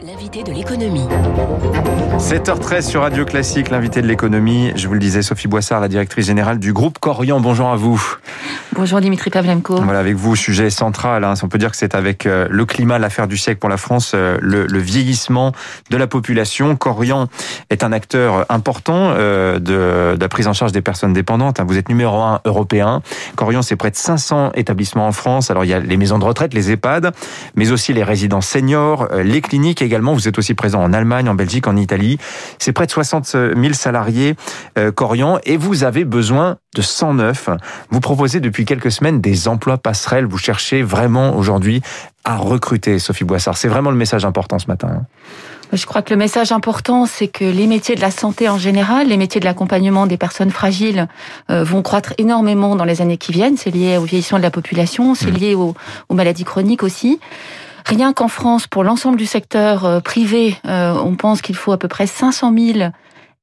L'invité de l'économie. 7h13 sur Radio Classique, l'invité de l'économie. Je vous le disais, Sophie Boissard, la directrice générale du groupe Corian. Bonjour à vous. Bonjour Dimitri Pavlenko. Voilà, avec vous, sujet central. Hein. On peut dire que c'est avec euh, le climat l'affaire du siècle pour la France, euh, le, le, vieillissement de la population. Corian est un acteur important euh, de, de, la prise en charge des personnes dépendantes. Hein. Vous êtes numéro un européen. Corian, c'est près de 500 établissements en France. Alors, il y a les maisons de retraite, les EHPAD, mais aussi les résidences seniors, les cliniques également. Vous êtes aussi présent en Allemagne, en Belgique, en Italie. C'est près de 60 000 salariés Corian et vous avez besoin de 109. Vous proposez depuis quelques semaines des emplois passerelles. Vous cherchez vraiment aujourd'hui à recruter, Sophie Boissard. C'est vraiment le message important ce matin. Hein. Je crois que le message important, c'est que les métiers de la santé en général, les métiers de l'accompagnement des personnes fragiles euh, vont croître énormément dans les années qui viennent. C'est lié au vieillissement de la population, c'est mmh. lié aux, aux maladies chroniques aussi. Rien qu'en France, pour l'ensemble du secteur euh, privé, euh, on pense qu'il faut à peu près 500 000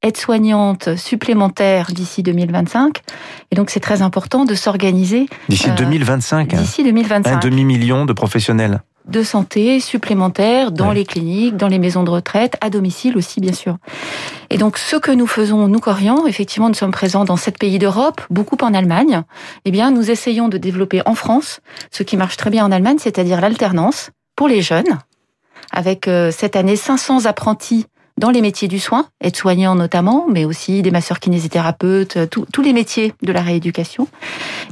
aides-soignantes supplémentaires d'ici 2025. Et donc, c'est très important de s'organiser. D'ici 2025 euh, D'ici 2025. Un demi-million de professionnels de santé supplémentaires dans les cliniques, dans les maisons de retraite, à domicile aussi, bien sûr. Et donc, ce que nous faisons, nous, Corian, effectivement, nous sommes présents dans sept pays d'Europe, beaucoup en Allemagne. Eh bien, nous essayons de développer en France ce qui marche très bien en Allemagne, c'est-à-dire l'alternance pour les jeunes, avec euh, cette année 500 apprentis dans les métiers du soin, aides-soignants notamment, mais aussi des masseurs kinésithérapeutes, euh, tous les métiers de la rééducation.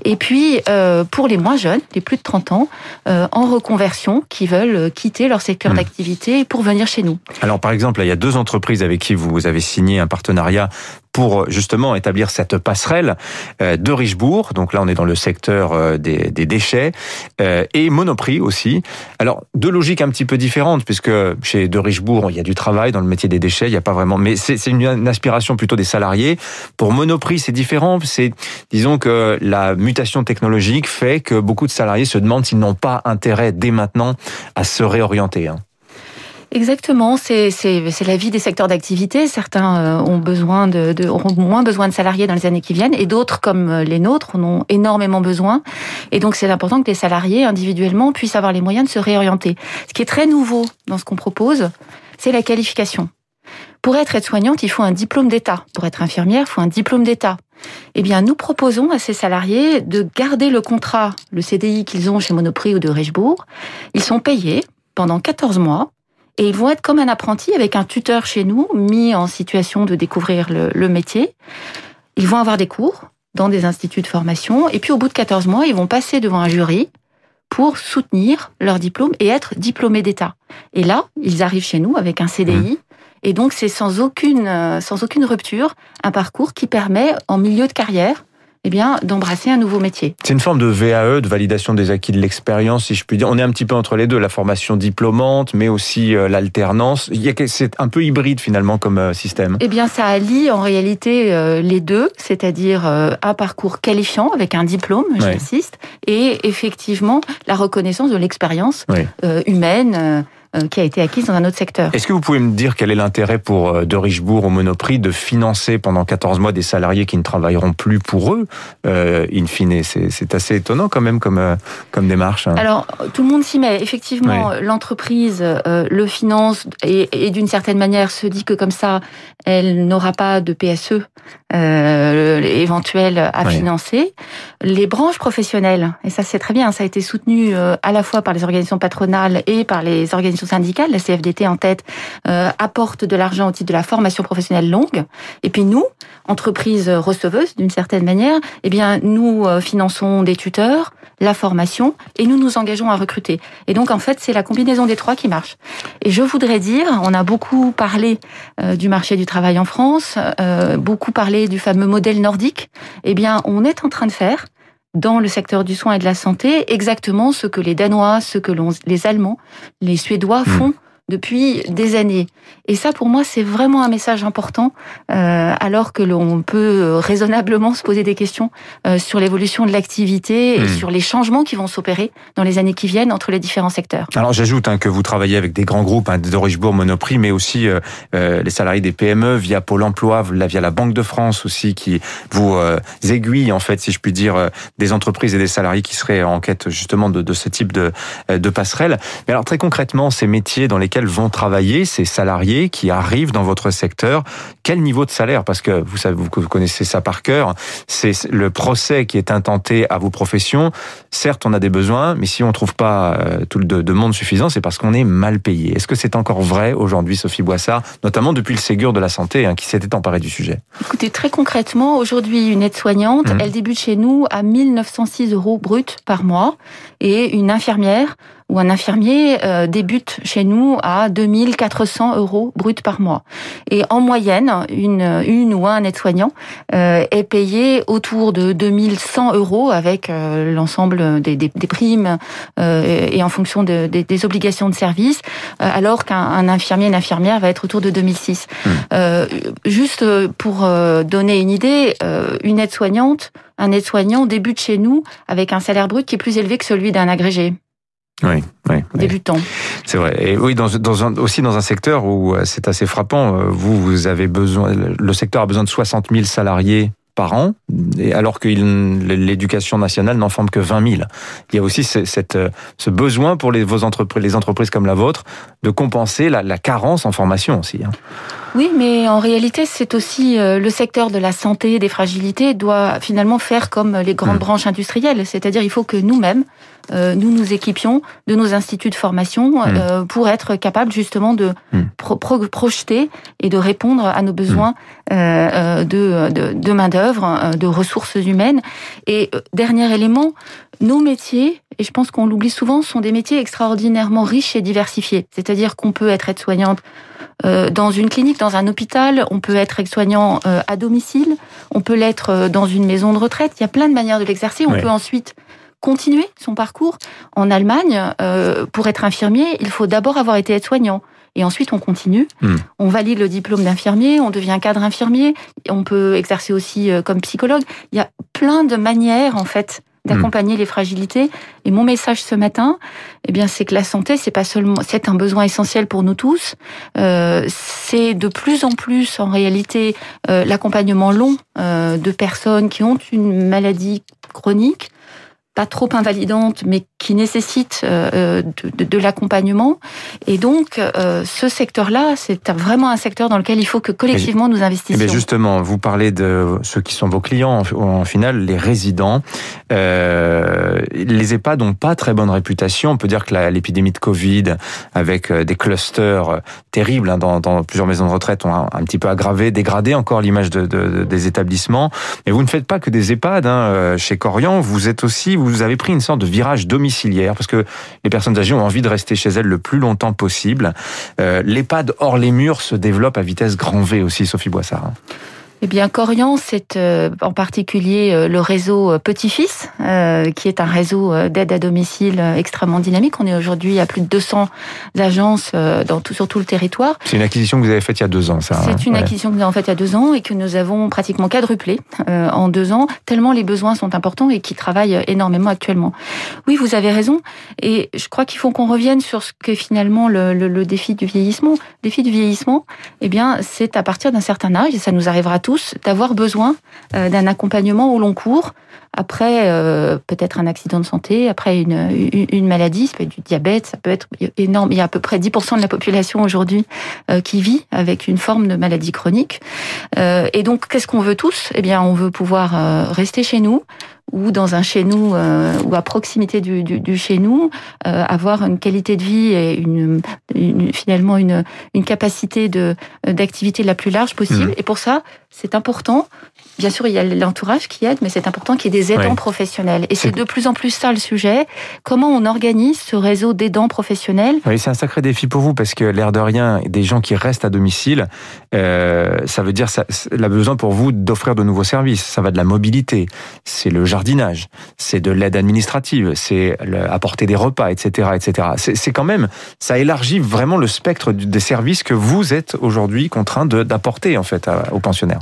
Et puis, euh, pour les moins jeunes, les plus de 30 ans, euh, en reconversion, qui veulent quitter leur secteur hmm. d'activité pour venir chez nous. Alors, par exemple, il y a deux entreprises avec qui vous avez signé un partenariat pour justement établir cette passerelle de Richebourg. Donc là, on est dans le secteur des, des déchets et Monoprix aussi. Alors deux logiques un petit peu différentes puisque chez de Richebourg, il y a du travail dans le métier des déchets, il n'y a pas vraiment, mais c'est une aspiration plutôt des salariés. Pour Monoprix, c'est différent. C'est disons que la mutation technologique fait que beaucoup de salariés se demandent s'ils n'ont pas intérêt dès maintenant à se réorienter. Hein. Exactement, c'est la vie des secteurs d'activité. Certains euh, ont besoin de, auront moins besoin de salariés dans les années qui viennent, et d'autres, comme euh, les nôtres, en ont énormément besoin. Et donc, c'est important que les salariés individuellement puissent avoir les moyens de se réorienter. Ce qui est très nouveau dans ce qu'on propose, c'est la qualification. Pour être aide-soignante, il faut un diplôme d'État. Pour être infirmière, il faut un diplôme d'État. Eh bien, nous proposons à ces salariés de garder le contrat, le CDI qu'ils ont chez Monoprix ou de Richebourg. Ils sont payés pendant 14 mois et ils vont être comme un apprenti avec un tuteur chez nous, mis en situation de découvrir le, métier. Ils vont avoir des cours dans des instituts de formation. Et puis au bout de 14 mois, ils vont passer devant un jury pour soutenir leur diplôme et être diplômés d'État. Et là, ils arrivent chez nous avec un CDI. Et donc, c'est sans aucune, euh, sans aucune rupture, un parcours qui permet, en milieu de carrière, eh bien, d'embrasser un nouveau métier. C'est une forme de VAE, de validation des acquis de l'expérience, si je puis dire. On est un petit peu entre les deux, la formation diplômante, mais aussi euh, l'alternance. C'est un peu hybride finalement comme euh, système. Eh bien, ça allie en réalité les deux, c'est-à-dire un parcours qualifiant avec un diplôme, j'insiste, et effectivement la reconnaissance de l'expérience humaine qui a été acquise dans un autre secteur. Est-ce que vous pouvez me dire quel est l'intérêt pour euh, de Richebourg au Monoprix de financer pendant 14 mois des salariés qui ne travailleront plus pour eux, euh, in fine? C'est assez étonnant quand même comme, euh, comme démarche. Hein. Alors, tout le monde s'y met. Effectivement, l'entreprise le finance et, et d'une certaine manière se dit que comme ça, elle n'aura pas de PSE euh, éventuel à financer. Les branches professionnelles, et ça c'est très bien, ça a été soutenu à la fois par les organisations patronales et par les organisations syndicale, la CFDT en tête, euh, apporte de l'argent au titre de la formation professionnelle longue. Et puis nous, entreprise receveuse d'une certaine manière, eh bien nous euh, finançons des tuteurs, la formation et nous nous engageons à recruter. Et donc en fait, c'est la combinaison des trois qui marche. Et je voudrais dire, on a beaucoup parlé euh, du marché du travail en France, beaucoup parlé du fameux modèle nordique. Eh bien, on est en train de faire dans le secteur du soin et de la santé exactement ce que les Danois, ce que les Allemands, les Suédois hmm. font depuis des années. Et ça, pour moi, c'est vraiment un message important, euh, alors que l'on peut raisonnablement se poser des questions euh, sur l'évolution de l'activité et hmm. sur les changements qui vont s'opérer dans les années qui viennent entre les différents secteurs. Alors j'ajoute hein, que vous travaillez avec des grands groupes, hein, de Richebourg, Monoprix, mais aussi euh, euh, les salariés des PME via Pôle Emploi, via la Banque de France aussi, qui vous euh, aiguille en fait, si je puis dire, des entreprises et des salariés qui seraient en quête justement de, de ce type de, de passerelle. Mais alors très concrètement, ces métiers dans les lesquels vont travailler ces salariés qui arrivent dans votre secteur. Quel niveau de salaire? Parce que vous savez, vous connaissez ça par cœur. C'est le procès qui est intenté à vos professions. Certes, on a des besoins, mais si on trouve pas euh, tout le de monde suffisant, c'est parce qu'on est mal payé. Est-ce que c'est encore vrai aujourd'hui, Sophie Boissard, notamment depuis le Ségur de la santé hein, qui s'était emparé du sujet? Écoutez, très concrètement, aujourd'hui, une aide-soignante, mmh. elle débute chez nous à 1906 euros brut par mois et une infirmière ou un infirmier euh, débute chez nous à 2400 euros brut par mois. Et en moyenne, une, une ou un aide-soignant euh, est payé autour de 2100 euros avec euh, l'ensemble des, des, des, primes et en fonction de, des, des, obligations de service, alors qu'un infirmier, une infirmière va être autour de 2006. Mmh. juste pour donner une idée, une aide-soignante, un aide-soignant débute chez nous avec un salaire brut qui est plus élevé que celui d'un agrégé. Oui, oui, débutant. C'est vrai. Et oui, dans, dans un, aussi dans un secteur où euh, c'est assez frappant. Euh, vous, vous avez besoin, le secteur a besoin de 60 000 salariés par an, alors que l'éducation nationale n'en forme que 20 000. Il y a aussi cette, euh, ce besoin pour les, vos entreprises, les entreprises comme la vôtre de compenser la, la carence en formation aussi. Oui, mais en réalité, c'est aussi le secteur de la santé, des fragilités, doit finalement faire comme les grandes mmh. branches industrielles. C'est-à-dire, il faut que nous-mêmes, euh, nous nous équipions de nos instituts de formation mmh. euh, pour être capables justement de mmh. projeter et de répondre à nos besoins mmh. euh, de, de, de main-d'œuvre, de ressources humaines. Et dernier élément, nos métiers, et je pense qu'on l'oublie souvent, sont des métiers extraordinairement riches et diversifiés. C'est-à-dire qu'on peut être aide-soignante dans une clinique, dans un hôpital, on peut être aide-soignant à domicile, on peut l'être dans une maison de retraite. Il y a plein de manières de l'exercer. On peut ensuite continuer son parcours. En Allemagne, euh, pour être infirmier, il faut d'abord avoir été aide-soignant. Et ensuite, on continue. Hmm. On valide le diplôme d'infirmier, on devient cadre infirmier. On peut exercer aussi euh, comme psychologue. Il y a plein de manières, en fait, d'accompagner les fragilités. Et mon message ce matin, eh bien, c'est que la santé, c'est pas seulement, c'est un besoin essentiel pour nous tous. Euh, c'est de plus en plus, en réalité, euh, l'accompagnement long euh, de personnes qui ont une maladie chronique pas trop invalidante, mais qui nécessite euh, de, de, l'accompagnement. Et donc, euh, ce secteur-là, c'est vraiment un secteur dans lequel il faut que collectivement nous investissions. Mais justement, vous parlez de ceux qui sont vos clients, en, final, les résidents. Euh, les EHPAD n'ont pas très bonne réputation. On peut dire que l'épidémie de Covid, avec euh, des clusters terribles hein, dans, plusieurs maisons de retraite, ont un, petit peu aggravé, dégradé encore l'image de, de, des établissements. Mais vous ne faites pas que des EHPAD. Hein, chez Corian, vous êtes aussi vous avez pris une sorte de virage domiciliaire parce que les personnes âgées ont envie de rester chez elles le plus longtemps possible. Euh, L'EHPAD hors les murs se développe à vitesse grand V aussi, Sophie Boissard. Eh bien, Corian, c'est euh, en particulier euh, le réseau euh, Petit-Fils, qui est un réseau d'aide à domicile extrêmement dynamique. On est aujourd'hui à plus de 200 agences dans tout, sur tout le territoire. C'est une acquisition que vous avez faite il y a deux ans, ça. C'est hein une acquisition que nous avons faite il y a deux ans et que nous avons pratiquement quadruplé en deux ans, tellement les besoins sont importants et qui travaillent énormément actuellement. Oui, vous avez raison. Et je crois qu'il faut qu'on revienne sur ce que finalement le, le, le défi du vieillissement. Le défi du vieillissement, eh bien, c'est à partir d'un certain âge, et ça nous arrivera tous d'avoir besoin euh, d'un accompagnement au long cours après euh, peut-être un accident de santé, après une, maladie, ça peut être du diabète, ça peut être énorme. Il y a à peu près 10% de la population aujourd'hui euh, qui vit avec une forme de maladie chronique. et donc, qu'est-ce qu'on veut tous? Eh bien, on veut pouvoir rester chez nous, ou dans un chez nous euh, ou à proximité du, du, du chez nous, euh, avoir une qualité de vie et une, une finalement une, une capacité de d'activité la plus large possible. Mmh. Et pour ça, c'est important. Bien sûr, il y a l'entourage qui aide, mais c'est important qu'il y ait des aidants professionnels. Et c'est de plus en plus ça le sujet. Comment on organise ce réseau d'aidants professionnels? Oui, c'est un sacré défi pour vous parce que l'air de rien, des gens qui restent à domicile, euh, ça veut dire ça, la besoin pour vous d'offrir de nouveaux services. Ça va de la mobilité, c'est le jardinage, c'est de l'aide administrative, c'est apporter des repas, etc., etc. C'est quand même, ça élargit vraiment le spectre des services que vous êtes aujourd'hui contraint d'apporter en fait aux pensionnaires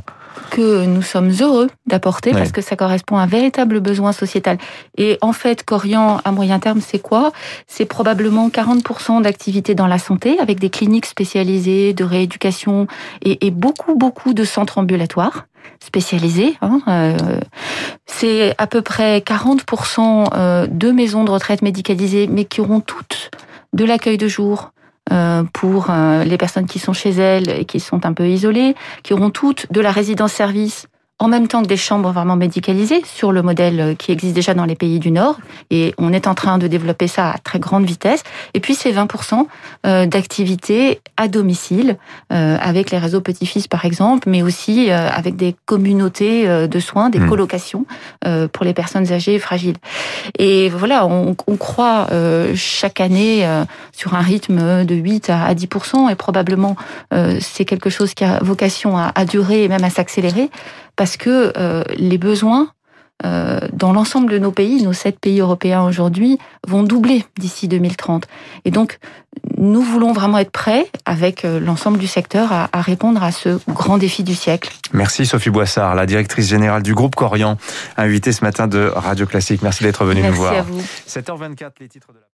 que nous sommes heureux d'apporter parce que ça correspond à un véritable besoin sociétal. Et en fait, Corian, à moyen terme, c'est quoi? C'est probablement 40% d'activité dans la santé avec des cliniques spécialisées de rééducation et, et beaucoup, beaucoup de centres ambulatoires spécialisés. Hein, euh, c'est à peu près 40% euh, de maisons de retraite médicalisées, mais qui auront toutes de l'accueil de jour, pour les personnes qui sont chez elles et qui sont un peu isolées, qui auront toutes de la résidence-service en même temps que des chambres vraiment médicalisées sur le modèle qui existe déjà dans les pays du Nord. Et on est en train de développer ça à très grande vitesse. Et puis c'est 20% euh, d'activités à domicile euh, avec les réseaux petits-fils par exemple, mais aussi euh, avec des communautés de soins, des mmh. colocations pour les personnes âgées et fragiles. Et voilà, on, on croit chaque année sur un rythme de 8 à 10% et probablement c'est quelque chose qui a vocation à, à durer et même à s'accélérer parce que euh, les besoins euh, dans l'ensemble de nos pays, nos sept pays européens aujourd'hui, vont doubler d'ici 2030. Et donc, nous voulons vraiment être prêts avec euh, l'ensemble du secteur à, répondre à ce grand défi du siècle. Merci Sophie Boissard, la directrice générale du groupe Corian, invitée ce matin de Radio Classique. Merci d'être venue nous voir. Merci à vous. 7h24, les titres de la